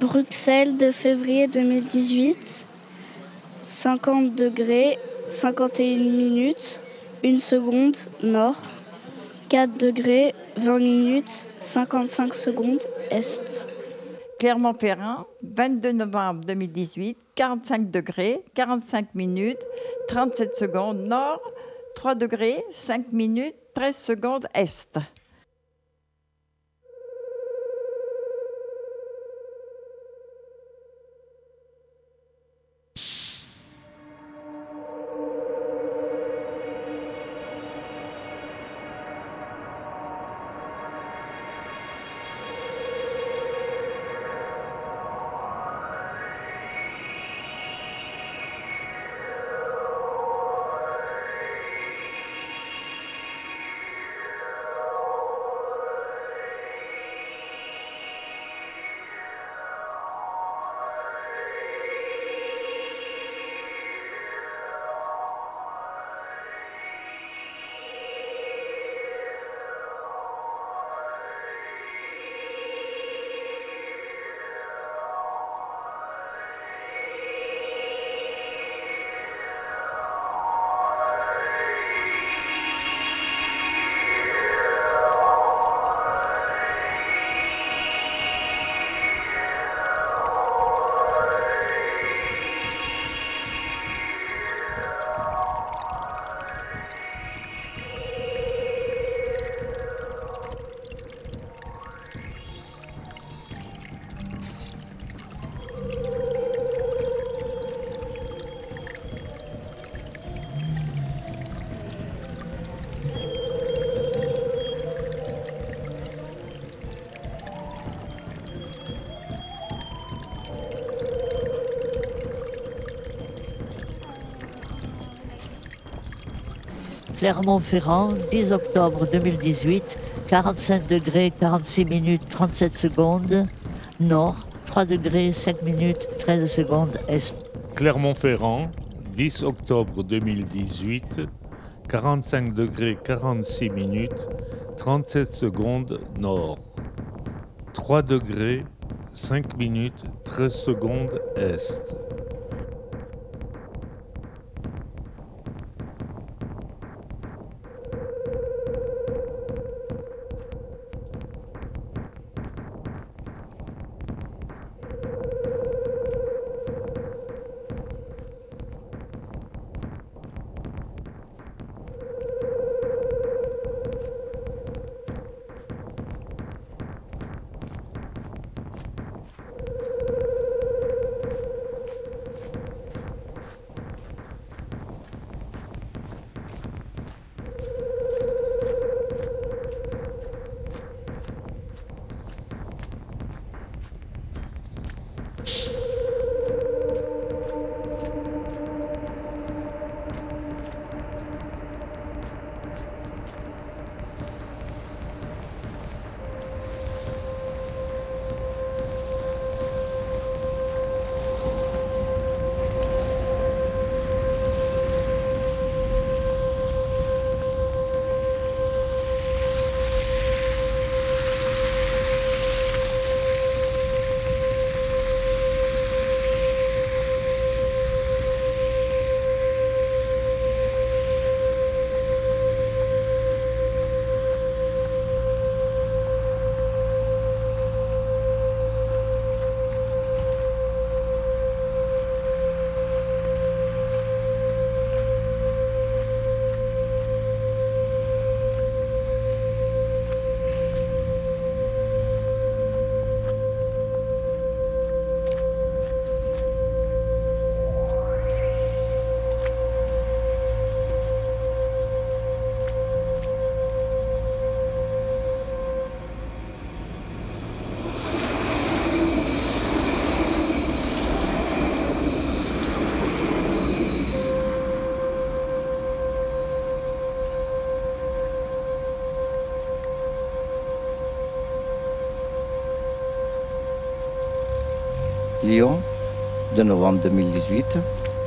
Bruxelles de février 2018. 50 degrés, 51 minutes, 1 seconde, nord. 4 degrés, 20 minutes, 55 secondes, est. Clermont-Ferrand, 22 novembre 2018, 45 degrés, 45 minutes, 37 secondes nord, 3 degrés, 5 minutes, 13 secondes est. Clermont-Ferrand, 10 octobre 2018, 45 degrés 46 minutes 37 secondes, nord, 3 degrés 5 minutes 13 secondes est. Clermont-Ferrand, 10 octobre 2018, 45 degrés 46 minutes 37 secondes nord, 3 degrés 5 minutes 13 secondes est. De novembre 2018,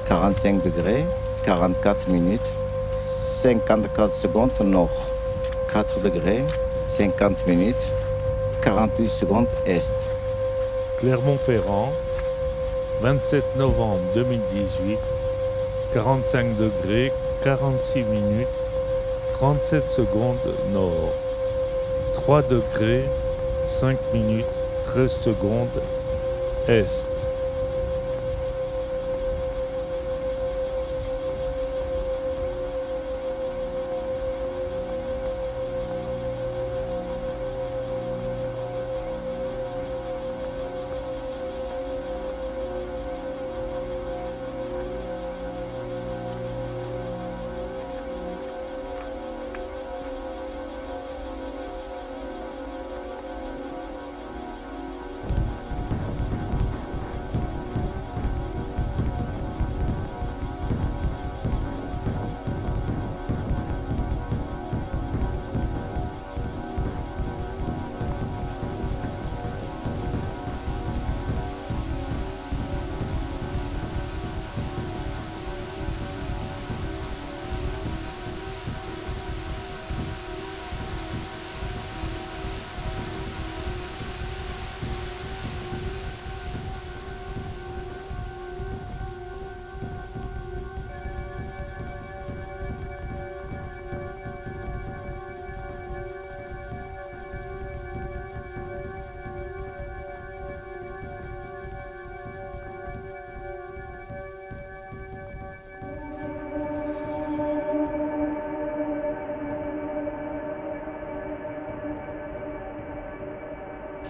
45 degrés, 44 minutes, 54 secondes nord, 4 degrés, 50 minutes, 48 secondes est. Clermont-Ferrand, 27 novembre 2018, 45 degrés, 46 minutes, 37 secondes nord. 3 degrés, 5 minutes, 13 secondes est.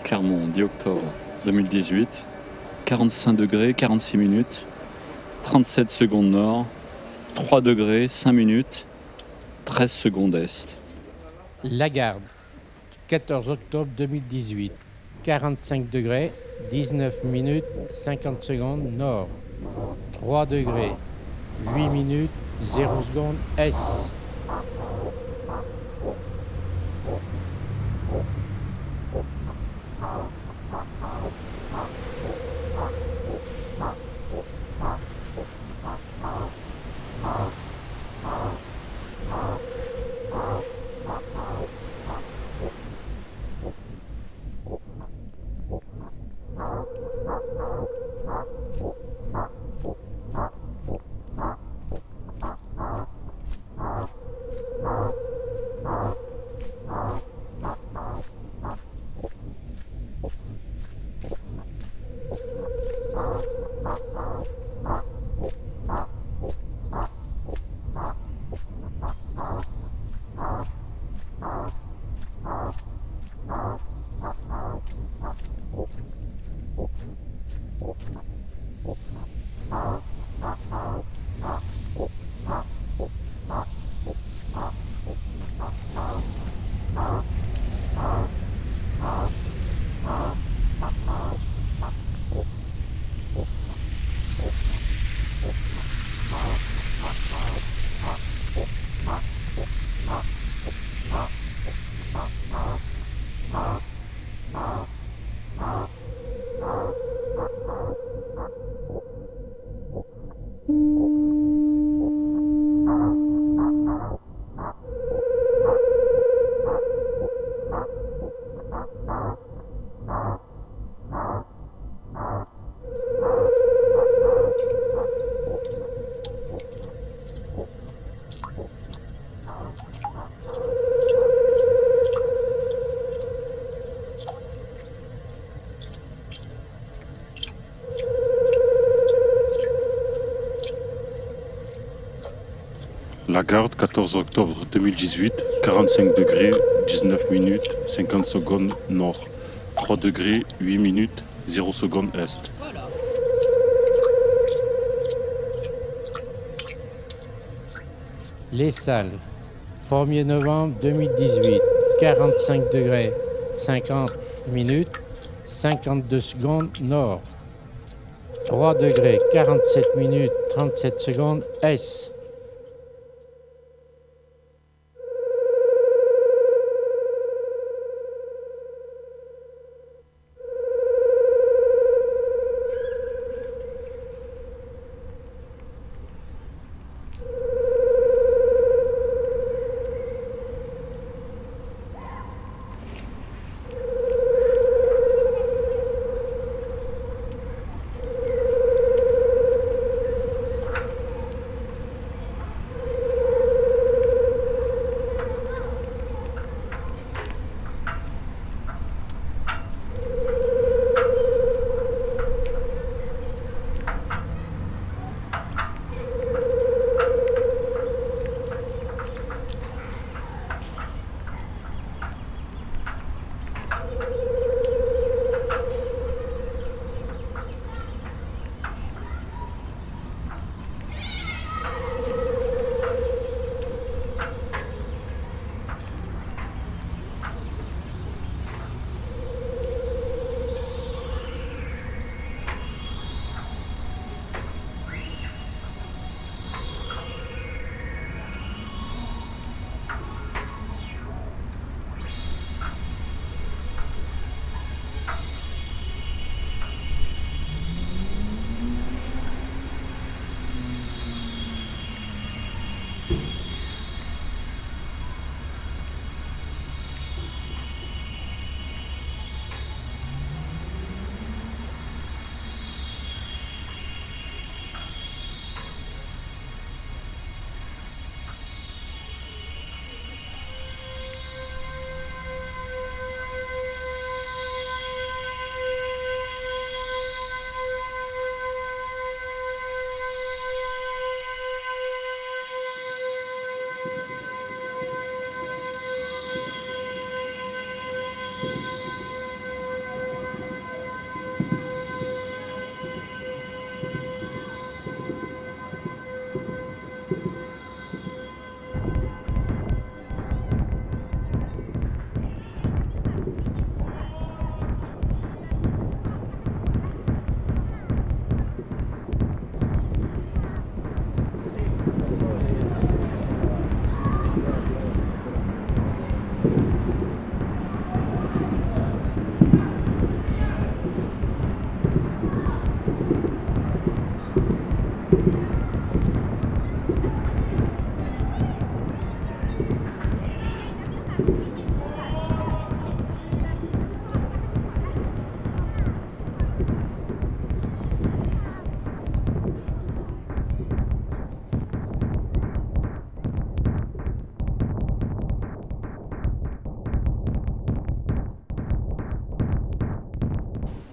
Clermont, 10 octobre 2018, 45 degrés, 46 minutes, 37 secondes nord, 3 degrés, 5 minutes, 13 secondes est. Lagarde, 14 octobre 2018, 45 degrés, 19 minutes, 50 secondes nord, 3 degrés, 8 minutes, 0 secondes est. Lagarde, 14 octobre 2018, 45 degrés, 19 minutes, 50 secondes nord, 3 degrés, 8 minutes, 0 secondes est. Les Salles, 1er novembre 2018, 45 degrés, 50 minutes, 52 secondes nord, 3 degrés, 47 minutes, 37 secondes est.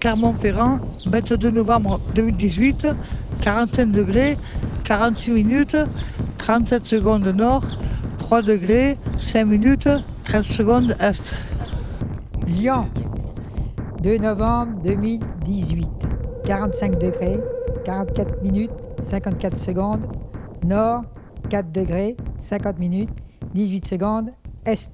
Clermont-Ferrand, 22 novembre 2018, 45 degrés, 46 minutes, 37 secondes nord, 3 degrés, 5 minutes, 13 secondes est. Lyon, 2 novembre 2018, 45 degrés, 44 minutes, 54 secondes, nord, 4 degrés, 50 minutes, 18 secondes, est.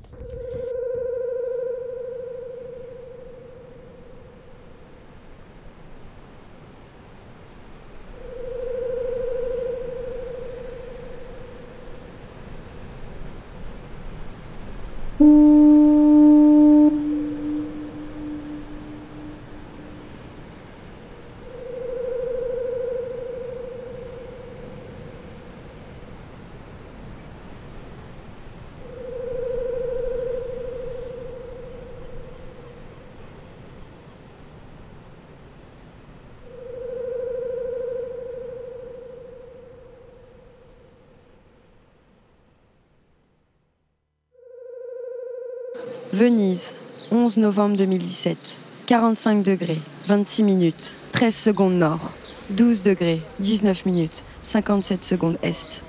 Venise, 11 novembre 2017. 45 degrés, 26 minutes, 13 secondes nord. 12 degrés, 19 minutes, 57 secondes est.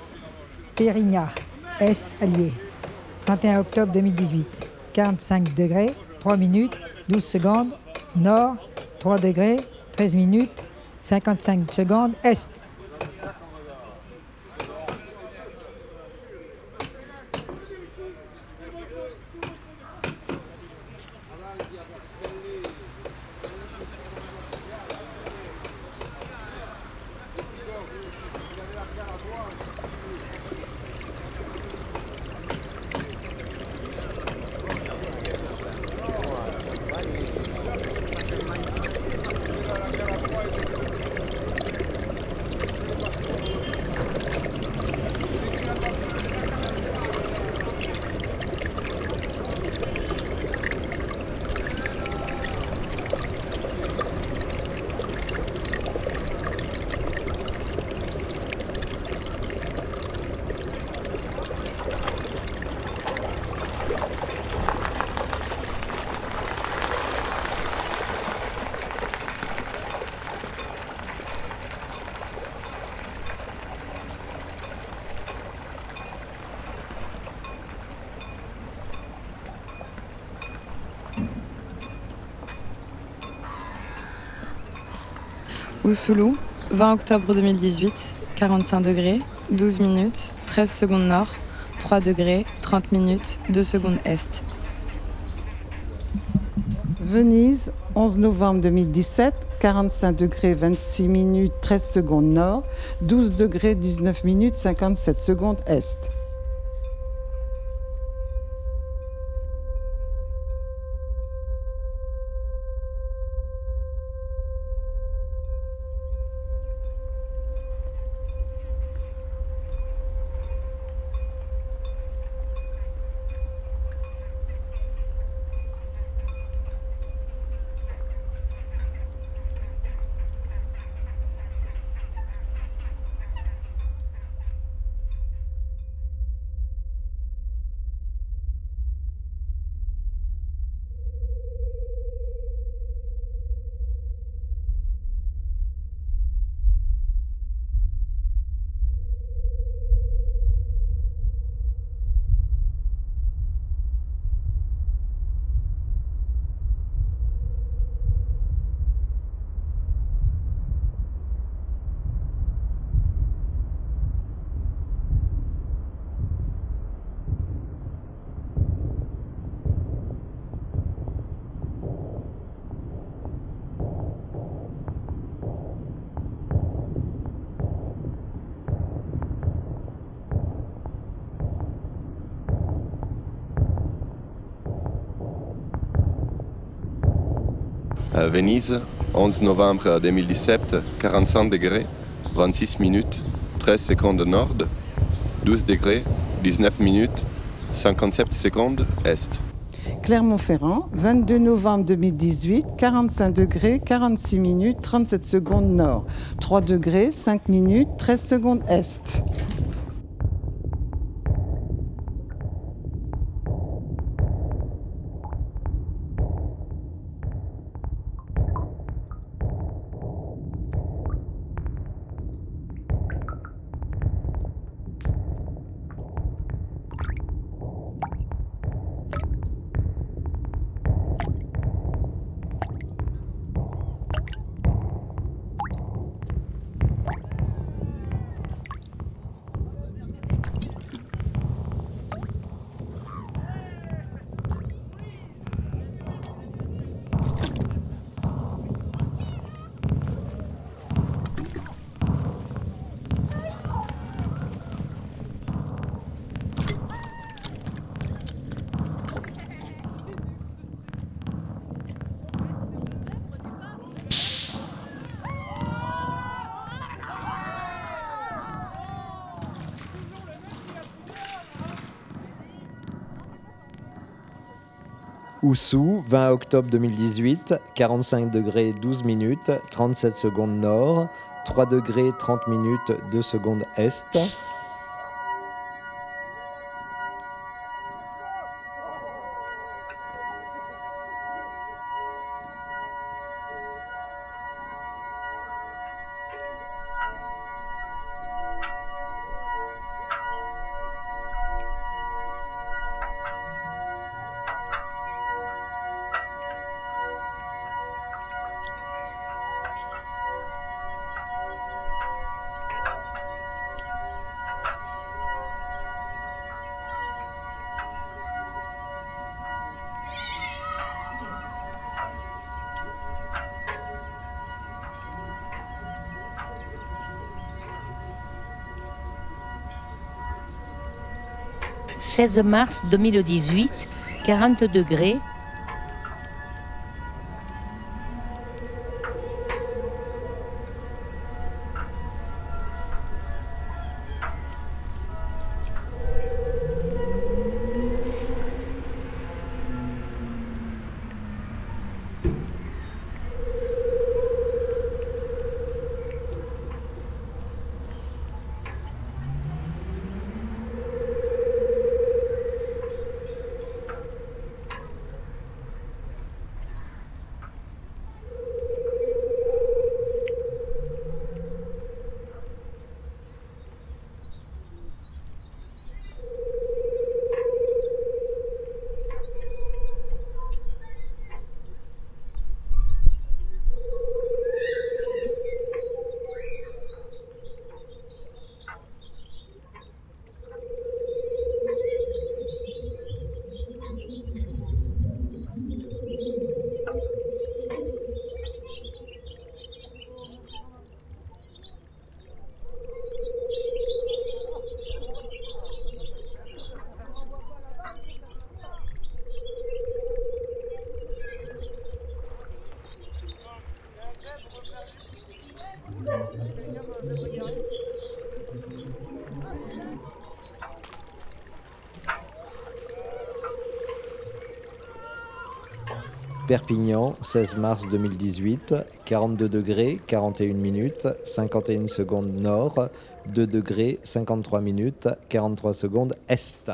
Périgna, Est allié. 31 octobre 2018. 45 degrés, 3 minutes, 12 secondes. Nord, 3 degrés, 13 minutes, 55 secondes. Est. Ousoulou, 20 octobre 2018, 45 degrés, 12 minutes, 13 secondes nord, 3 degrés, 30 minutes, 2 secondes est. Venise, 11 novembre 2017, 45 degrés 26 minutes 13 secondes nord, 12 degrés 19 minutes 57 secondes est. À Venise, 11 novembre 2017, 45 degrés, 26 minutes, 13 secondes nord, 12 degrés, 19 minutes, 57 secondes est. Clermont-Ferrand, 22 novembre 2018, 45 degrés, 46 minutes, 37 secondes nord, 3 degrés, 5 minutes, 13 secondes est. Oussou, 20 octobre 2018, 45 degrés 12 minutes, 37 secondes nord, 3 degrés 30 minutes 2 secondes est. 16 mars 2018, 40 degrés, Perpignan, 16 mars 2018, 42 degrés, 41 minutes, 51 secondes nord, 2 degrés, 53 minutes, 43 secondes est.